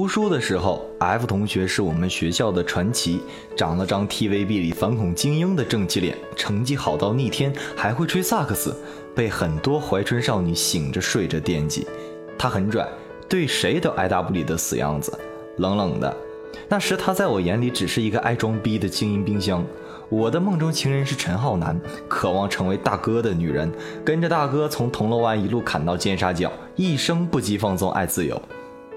读书的时候，F 同学是我们学校的传奇，长了张 TVB 里反恐精英的正气脸，成绩好到逆天，还会吹萨克斯，被很多怀春少女醒着睡着惦记。他很拽，对谁都爱答不理的死样子，冷冷的。那时他在我眼里只是一个爱装逼的精英冰箱。我的梦中情人是陈浩南，渴望成为大哥的女人，跟着大哥从铜锣湾一路砍到尖沙咀，一生不羁放纵爱自由。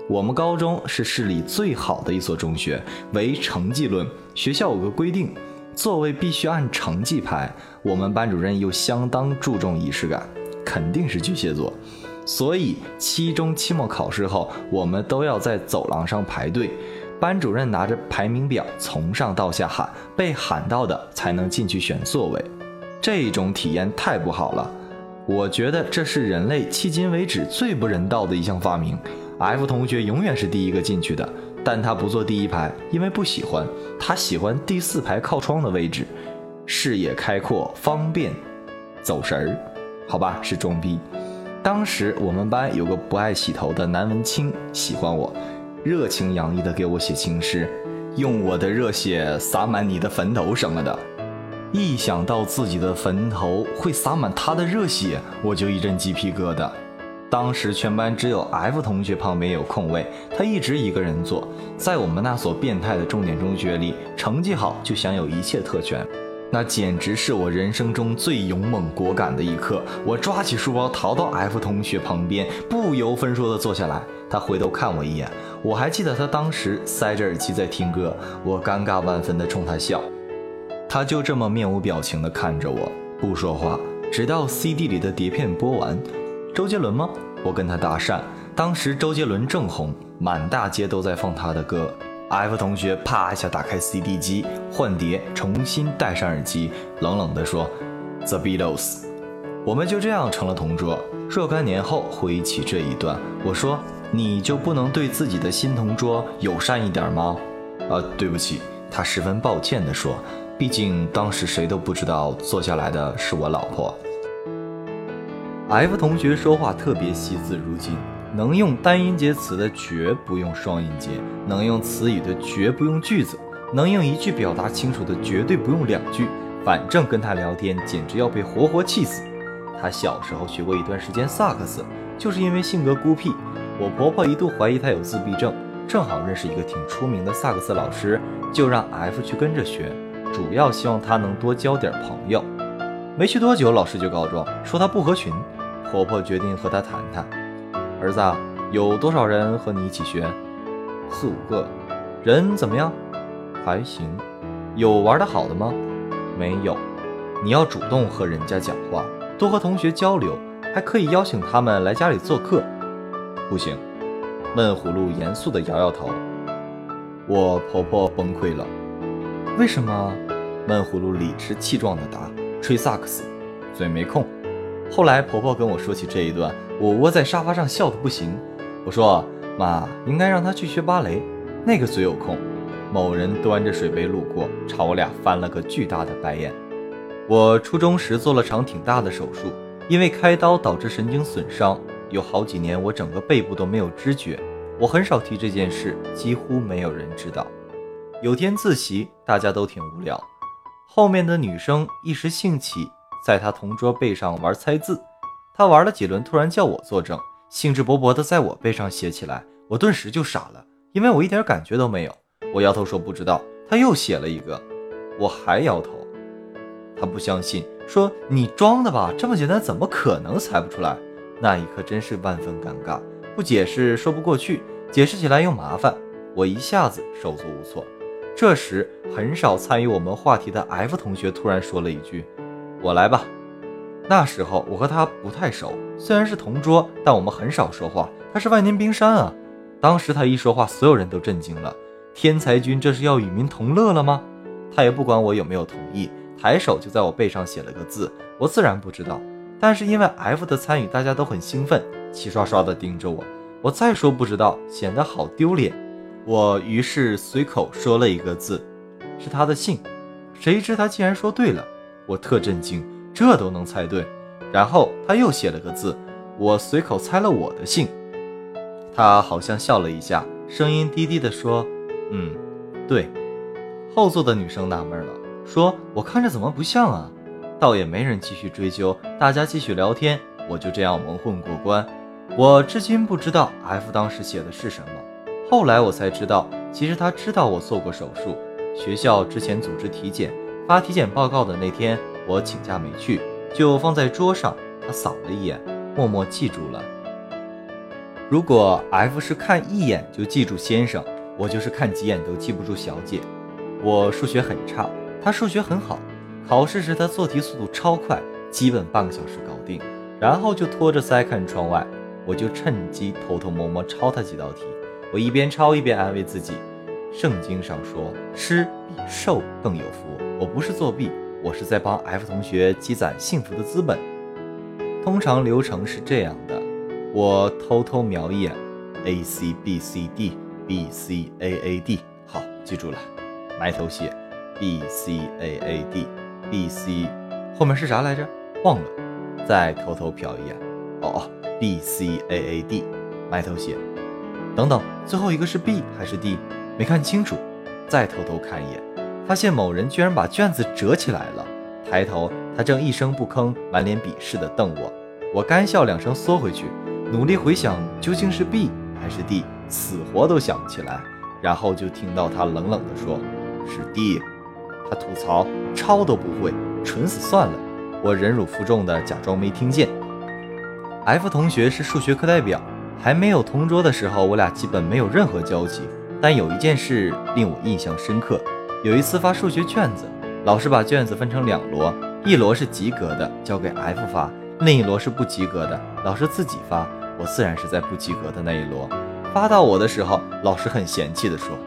我们高中是市里最好的一所中学，唯成绩论。学校有个规定，座位必须按成绩排。我们班主任又相当注重仪式感，肯定是巨蟹座。所以期中、期末考试后，我们都要在走廊上排队。班主任拿着排名表从上到下喊，被喊到的才能进去选座位。这种体验太不好了。我觉得这是人类迄今为止最不人道的一项发明。F 同学永远是第一个进去的，但他不坐第一排，因为不喜欢。他喜欢第四排靠窗的位置，视野开阔，方便走神儿。好吧，是装逼。当时我们班有个不爱洗头的南文清喜欢我，热情洋溢的给我写情诗，用我的热血洒满你的坟头什么的。一想到自己的坟头会洒满他的热血，我就一阵鸡皮疙瘩。当时全班只有 F 同学旁边有空位，他一直一个人坐。在我们那所变态的重点中学里，成绩好就享有一切特权，那简直是我人生中最勇猛果敢的一刻。我抓起书包逃到 F 同学旁边，不由分说地坐下来。他回头看我一眼，我还记得他当时塞着耳机在听歌。我尴尬万分地冲他笑，他就这么面无表情地看着我，不说话，直到 CD 里的碟片播完。周杰伦吗？我跟他搭讪，当时周杰伦正红，满大街都在放他的歌。F 同学啪一下打开 CD 机，换碟，重新戴上耳机，冷冷地说：“The Beatles。”我们就这样成了同桌。若干年后回忆起这一段，我说：“你就不能对自己的新同桌友善一点吗？”啊，对不起，他十分抱歉地说：“毕竟当时谁都不知道坐下来的是我老婆。” F 同学说话特别惜字如金，能用单音节词的绝不用双音节，能用词语的绝不用句子，能用一句表达清楚的绝对不用两句。反正跟他聊天简直要被活活气死。他小时候学过一段时间萨克斯，就是因为性格孤僻，我婆婆一度怀疑他有自闭症，正好认识一个挺出名的萨克斯老师，就让 F 去跟着学，主要希望他能多交点朋友。没去多久，老师就告状说他不合群。婆婆决定和他谈谈。儿子，有多少人和你一起学？四五个。人怎么样？还行。有玩得好的吗？没有。你要主动和人家讲话，多和同学交流，还可以邀请他们来家里做客。不行。闷葫芦严肃地摇摇头。我婆婆崩溃了。为什么？闷葫芦理直气壮地答：吹萨克斯，嘴没空。后来婆婆跟我说起这一段，我窝在沙发上笑得不行。我说：“妈，应该让他去学芭蕾，那个嘴有空。”某人端着水杯路过，朝我俩翻了个巨大的白眼。我初中时做了场挺大的手术，因为开刀导致神经损伤，有好几年我整个背部都没有知觉。我很少提这件事，几乎没有人知道。有天自习，大家都挺无聊，后面的女生一时兴起。在他同桌背上玩猜字，他玩了几轮，突然叫我作证，兴致勃勃地在我背上写起来。我顿时就傻了，因为我一点感觉都没有。我摇头说不知道。他又写了一个，我还摇头。他不相信，说你装的吧，这么简单，怎么可能猜不出来？那一刻真是万分尴尬，不解释说不过去，解释起来又麻烦，我一下子手足无措。这时，很少参与我们话题的 F 同学突然说了一句。我来吧。那时候我和他不太熟，虽然是同桌，但我们很少说话。他是万年冰山啊！当时他一说话，所有人都震惊了。天才君这是要与民同乐了吗？他也不管我有没有同意，抬手就在我背上写了个字。我自然不知道，但是因为 F 的参与，大家都很兴奋，齐刷刷地盯着我。我再说不知道，显得好丢脸。我于是随口说了一个字，是他的姓。谁知他竟然说对了。我特震惊，这都能猜对。然后他又写了个字，我随口猜了我的姓。他好像笑了一下，声音低低的说：“嗯，对。”后座的女生纳闷了，说：“我看着怎么不像啊？”倒也没人继续追究，大家继续聊天，我就这样蒙混过关。我至今不知道 F 当时写的是什么。后来我才知道，其实他知道我做过手术。学校之前组织体检，发体检报告的那天，我请假没去，就放在桌上。他扫了一眼，默默记住了。如果 F 是看一眼就记住先生，我就是看几眼都记不住小姐。我数学很差，他数学很好。考试时他做题速度超快，基本半个小时搞定，然后就托着腮看窗外。我就趁机偷偷摸摸抄他几道题。我一边抄一边安慰自己：圣经上说，吃比受更有福。我不是作弊，我是在帮 F 同学积攒幸福的资本。通常流程是这样的：我偷偷瞄一眼，A C B C D B C A A D，好，记住了，埋头写 B C A A D。B C 后面是啥来着？忘了，再偷偷瞟一眼。哦哦，B C A A D，埋头写。等等，最后一个是 B 还是 D？没看清楚，再偷偷看一眼，发现某人居然把卷子折起来了。抬头，他正一声不吭，满脸鄙视地瞪我。我干笑两声，缩回去，努力回想究竟是 B 还是 D，死活都想不起来。然后就听到他冷冷地说：“是 D。”他吐槽抄都不会，蠢死算了。我忍辱负重的假装没听见。F 同学是数学课代表，还没有同桌的时候，我俩基本没有任何交集。但有一件事令我印象深刻。有一次发数学卷子，老师把卷子分成两摞，一摞是及格的，交给 F 发；另一摞是不及格的，老师自己发。我自然是在不及格的那一摞。发到我的时候，老师很嫌弃的说。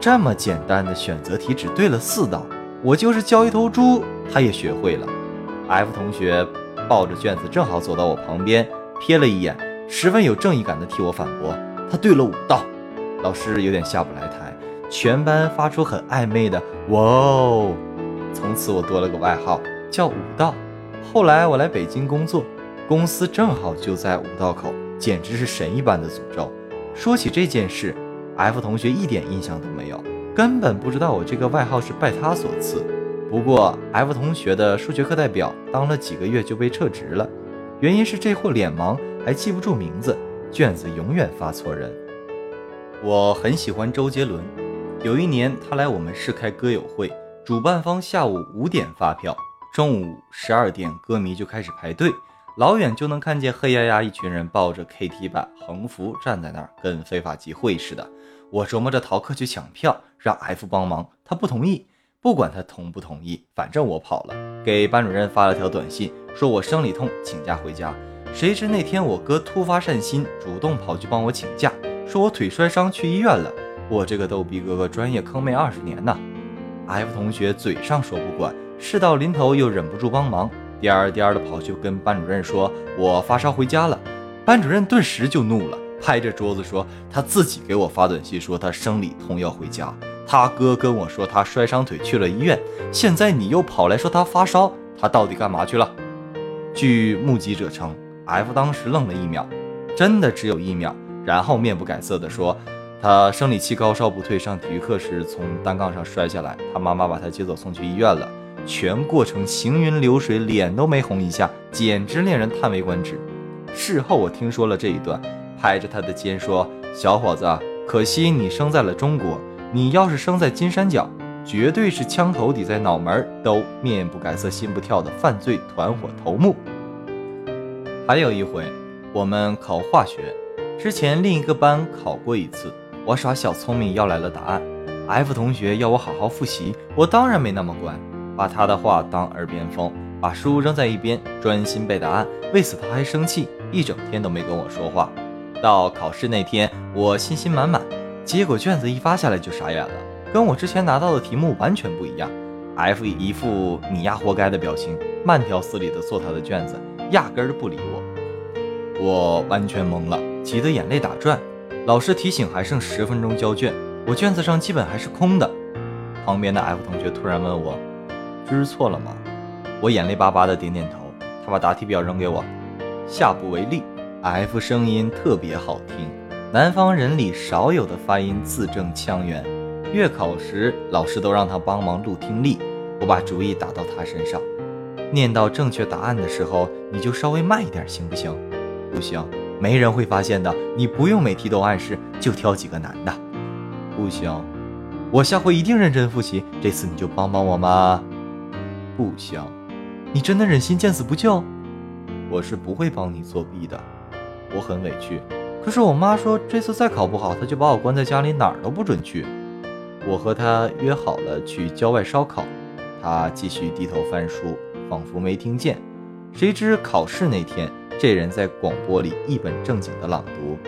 这么简单的选择题只对了四道，我就是教一头猪，他也学会了。F 同学抱着卷子正好走到我旁边，瞥了一眼，十分有正义感的替我反驳：“他对了五道。”老师有点下不来台，全班发出很暧昧的“哇哦”。从此我多了个外号叫五道。后来我来北京工作，公司正好就在五道口，简直是神一般的诅咒。说起这件事。F 同学一点印象都没有，根本不知道我这个外号是拜他所赐。不过 F 同学的数学课代表当了几个月就被撤职了，原因是这货脸盲，还记不住名字，卷子永远发错人。我很喜欢周杰伦，有一年他来我们市开歌友会，主办方下午五点发票，中午十二点歌迷就开始排队。老远就能看见黑压压一群人抱着 KT 板横幅站在那儿，跟非法集会似的。我琢磨着逃课去抢票，让 F 帮忙，他不同意。不管他同不同意，反正我跑了，给班主任发了条短信，说我生理痛，请假回家。谁知那天我哥突发善心，主动跑去帮我请假，说我腿摔伤去医院了。我这个逗逼哥哥专业坑妹二十年呐。F 同学嘴上说不管，事到临头又忍不住帮忙。颠儿颠儿的跑去跟班主任说：“我发烧回家了。”班主任顿时就怒了，拍着桌子说：“他自己给我发短信说他生理痛要回家，他哥跟我说他摔伤腿去了医院，现在你又跑来说他发烧，他到底干嘛去了？”据目击者称，F 当时愣了一秒，真的只有一秒，然后面不改色的说：“他生理期高烧不退，上体育课时从单杠上摔下来，他妈妈把他接走送去医院了。”全过程行云流水，脸都没红一下，简直令人叹为观止。事后我听说了这一段，拍着他的肩说：“小伙子，可惜你生在了中国，你要是生在金三角，绝对是枪头抵在脑门，都面不改色心不跳的犯罪团伙头目。”还有一回，我们考化学，之前另一个班考过一次，我耍小聪明要来了答案，F 同学要我好好复习，我当然没那么乖。把他的话当耳边风，把书扔在一边，专心背答案。为此他还生气，一整天都没跟我说话。到考试那天，我信心满满，结果卷子一发下来就傻眼了，跟我之前拿到的题目完全不一样。F 一副你丫活该的表情，慢条斯理地做他的卷子，压根儿不理。我完全懵了，急得眼泪打转。老师提醒还剩十分钟交卷，我卷子上基本还是空的。旁边的 F 同学突然问我。知错了吗？我眼泪巴巴的点点头。他把答题表扔给我，下不为例。F 声音特别好听，南方人里少有的发音字正腔圆。月考时，老师都让他帮忙录听力。我把主意打到他身上，念到正确答案的时候，你就稍微慢一点，行不行？不行，没人会发现的。你不用每题都暗示，就挑几个难的。不行，我下回一定认真复习。这次你就帮帮我嘛。不行，你真的忍心见死不救？我是不会帮你作弊的。我很委屈，可是我妈说这次再考不好，她就把我关在家里，哪儿都不准去。我和她约好了去郊外烧烤，她继续低头翻书，仿佛没听见。谁知考试那天，这人在广播里一本正经地朗读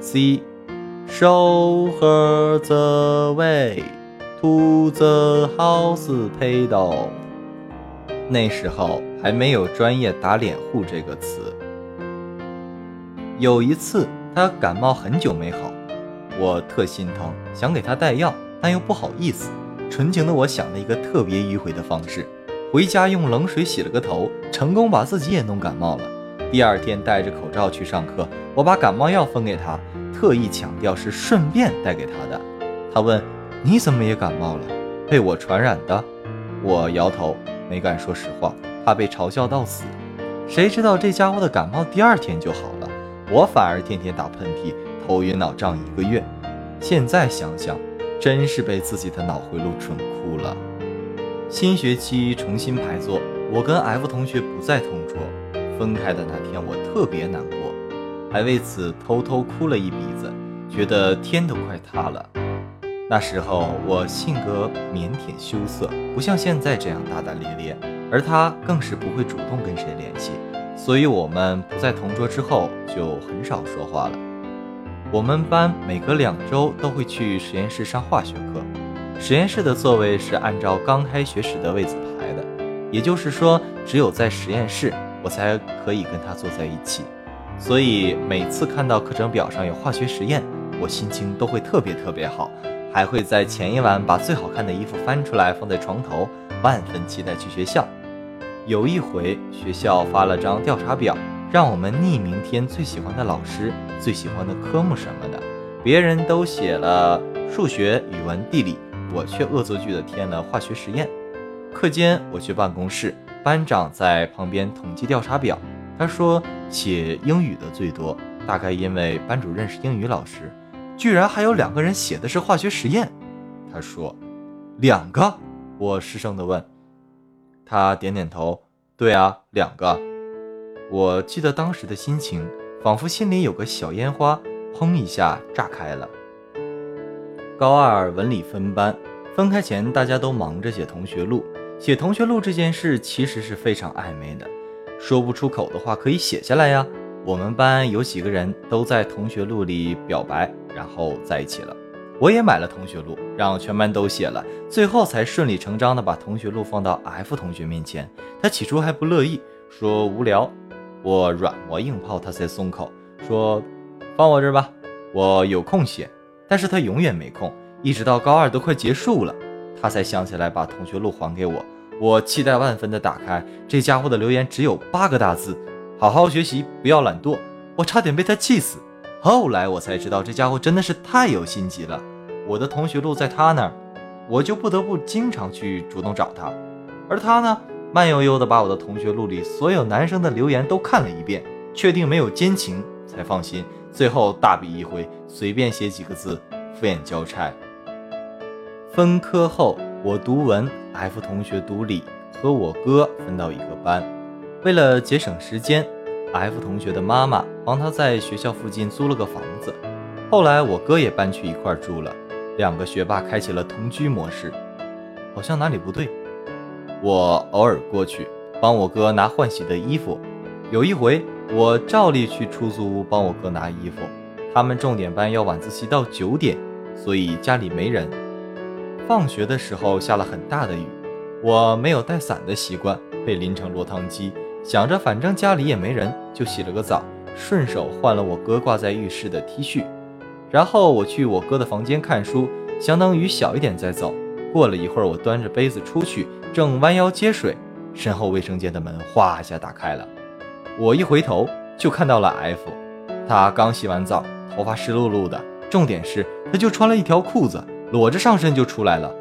：“C show her the way to the house p d a l 那时候还没有专业打脸户这个词。有一次他感冒很久没好，我特心疼，想给他带药。但又不好意思，纯情的我想了一个特别迂回的方式，回家用冷水洗了个头，成功把自己也弄感冒了。第二天戴着口罩去上课，我把感冒药分给他，特意强调是顺便带给他的。他问：“你怎么也感冒了？被我传染的？”我摇头，没敢说实话，怕被嘲笑到死。谁知道这家伙的感冒第二天就好了，我反而天天打喷嚏，头晕脑胀一个月。现在想想。真是被自己的脑回路蠢哭了。新学期重新排座，我跟 F 同学不再同桌。分开的那天，我特别难过，还为此偷偷哭了一鼻子，觉得天都快塌了。那时候我性格腼腆羞涩，不像现在这样大大咧咧，而他更是不会主动跟谁联系，所以我们不在同桌之后就很少说话了。我们班每隔两周都会去实验室上化学课，实验室的座位是按照刚开学时的位子排的，也就是说，只有在实验室我才可以跟他坐在一起。所以每次看到课程表上有化学实验，我心情都会特别特别好，还会在前一晚把最好看的衣服翻出来放在床头，万分期待去学校。有一回学校发了张调查表。让我们匿名填最喜欢的老师、最喜欢的科目什么的，别人都写了数学、语文、地理，我却恶作剧的填了化学实验。课间我去办公室，班长在旁边统计调查表，他说写英语的最多，大概因为班主任是英语老师，居然还有两个人写的是化学实验。他说两个，我失声的问，他点点头，对啊，两个。我记得当时的心情，仿佛心里有个小烟花，砰一下炸开了。高二文理分班，分开前大家都忙着写同学录。写同学录这件事其实是非常暧昧的，说不出口的话可以写下来呀。我们班有几个人都在同学录里表白，然后在一起了。我也买了同学录，让全班都写了，最后才顺理成章的把同学录放到 F 同学面前。他起初还不乐意，说无聊。我软磨硬泡，他才松口，说：“放我这儿吧，我有空写。”但是他永远没空，一直到高二都快结束了，他才想起来把同学录还给我。我期待万分的打开，这家伙的留言只有八个大字：“好好学习，不要懒惰。”我差点被他气死。后来我才知道，这家伙真的是太有心机了。我的同学录在他那儿，我就不得不经常去主动找他，而他呢？慢悠悠地把我的同学录里所有男生的留言都看了一遍，确定没有奸情才放心。最后大笔一挥，随便写几个字，敷衍交差。分科后，我读文，F 同学读理，和我哥分到一个班。为了节省时间，F 同学的妈妈帮他在学校附近租了个房子。后来我哥也搬去一块住了，两个学霸开启了同居模式。好像哪里不对。我偶尔过去帮我哥拿换洗的衣服，有一回我照例去出租屋帮我哥拿衣服。他们重点班要晚自习到九点，所以家里没人。放学的时候下了很大的雨，我没有带伞的习惯，被淋成落汤鸡。想着反正家里也没人，就洗了个澡，顺手换了我哥挂在浴室的 T 恤。然后我去我哥的房间看书，相当于小一点再走。过了一会儿，我端着杯子出去。正弯腰接水，身后卫生间的门哗一下打开了。我一回头就看到了 F，他刚洗完澡，头发湿漉漉的，重点是他就穿了一条裤子，裸着上身就出来了。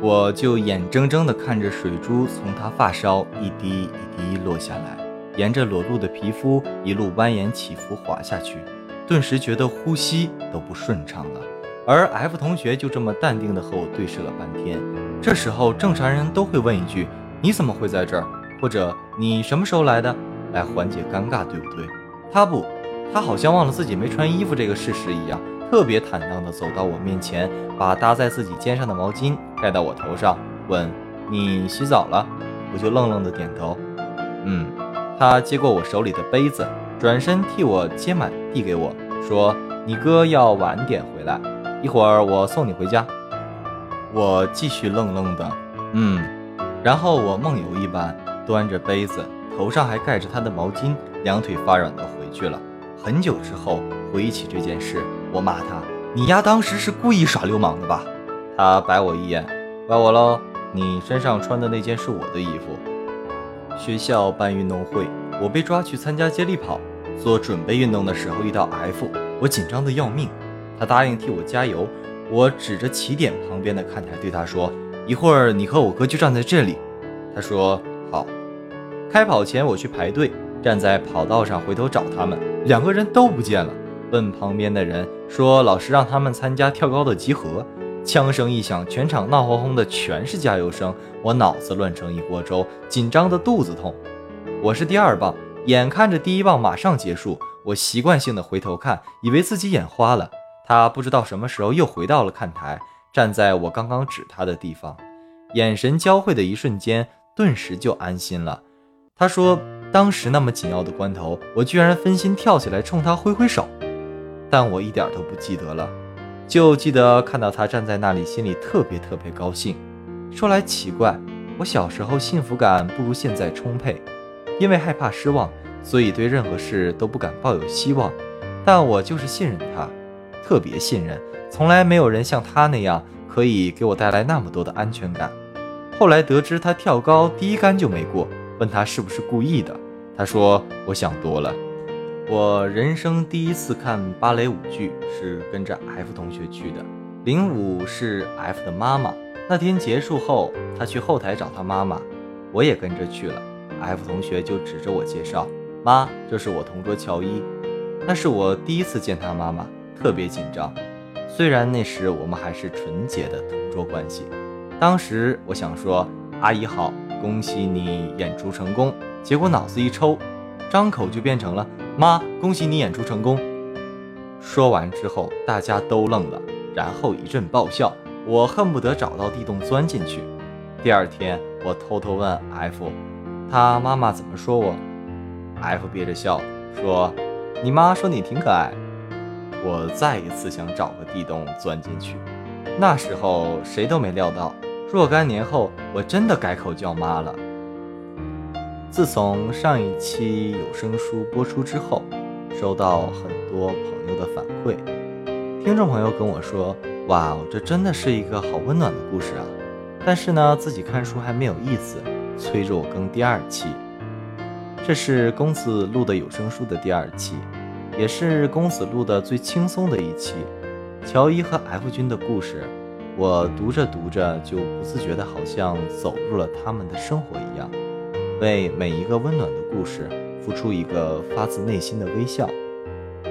我就眼睁睁地看着水珠从他发梢一滴一滴落下来，沿着裸露的皮肤一路蜿蜒起伏滑下去，顿时觉得呼吸都不顺畅了。而 F 同学就这么淡定地和我对视了半天。这时候正常人都会问一句：“你怎么会在这儿？”或者“你什么时候来的？”来缓解尴尬，对不对？他不，他好像忘了自己没穿衣服这个事实一样。特别坦荡地走到我面前，把搭在自己肩上的毛巾盖到我头上，问：“你洗澡了？”我就愣愣地点头。嗯，他接过我手里的杯子，转身替我接满，递给我说：“你哥要晚点回来，一会儿我送你回家。”我继续愣愣的，嗯，然后我梦游一般端着杯子，头上还盖着他的毛巾，两腿发软的回去了。很久之后回忆起这件事。我骂他：“你丫当时是故意耍流氓的吧？”他白我一眼：“怪我喽，你身上穿的那件是我的衣服。”学校办运动会，我被抓去参加接力跑。做准备运动的时候遇到 F，我紧张的要命。他答应替我加油。我指着起点旁边的看台对他说：“一会儿你和我哥就站在这里。”他说：“好。”开跑前我去排队，站在跑道上回头找他们，两个人都不见了。问旁边的人说：“老师让他们参加跳高的集合。”枪声一响，全场闹哄哄的，全是加油声。我脑子乱成一锅粥，紧张的肚子痛。我是第二棒，眼看着第一棒马上结束，我习惯性的回头看，以为自己眼花了。他不知道什么时候又回到了看台，站在我刚刚指他的地方，眼神交汇的一瞬间，顿时就安心了。他说：“当时那么紧要的关头，我居然分心跳起来冲他挥挥手。”但我一点都不记得了，就记得看到他站在那里，心里特别特别高兴。说来奇怪，我小时候幸福感不如现在充沛，因为害怕失望，所以对任何事都不敢抱有希望。但我就是信任他，特别信任，从来没有人像他那样可以给我带来那么多的安全感。后来得知他跳高第一杆就没过，问他是不是故意的，他说我想多了。我人生第一次看芭蕾舞剧是跟着 F 同学去的，领舞是 F 的妈妈。那天结束后，他去后台找他妈妈，我也跟着去了。F 同学就指着我介绍：“妈，这是我同桌乔伊。”那是我第一次见他妈妈，特别紧张。虽然那时我们还是纯洁的同桌关系，当时我想说：“阿姨好，恭喜你演出成功。”结果脑子一抽，张口就变成了。妈，恭喜你演出成功！说完之后，大家都愣了，然后一阵爆笑。我恨不得找到地洞钻进去。第二天，我偷偷问 F，他妈妈怎么说我？F 憋着笑说：“你妈说你挺可爱。”我再一次想找个地洞钻进去。那时候谁都没料到，若干年后，我真的改口叫妈了。自从上一期有声书播出之后，收到很多朋友的反馈，听众朋友跟我说：“哇哦，这真的是一个好温暖的故事啊！”但是呢，自己看书还没有意思，催着我更第二期。这是公子录的有声书的第二期，也是公子录的最轻松的一期。乔伊和 F 君的故事，我读着读着就不自觉的，好像走入了他们的生活一样。为每一个温暖的故事付出一个发自内心的微笑，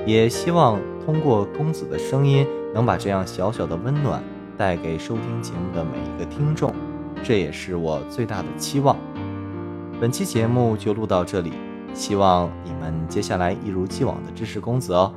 也希望通过公子的声音能把这样小小的温暖带给收听节目的每一个听众，这也是我最大的期望。本期节目就录到这里，希望你们接下来一如既往的支持公子哦。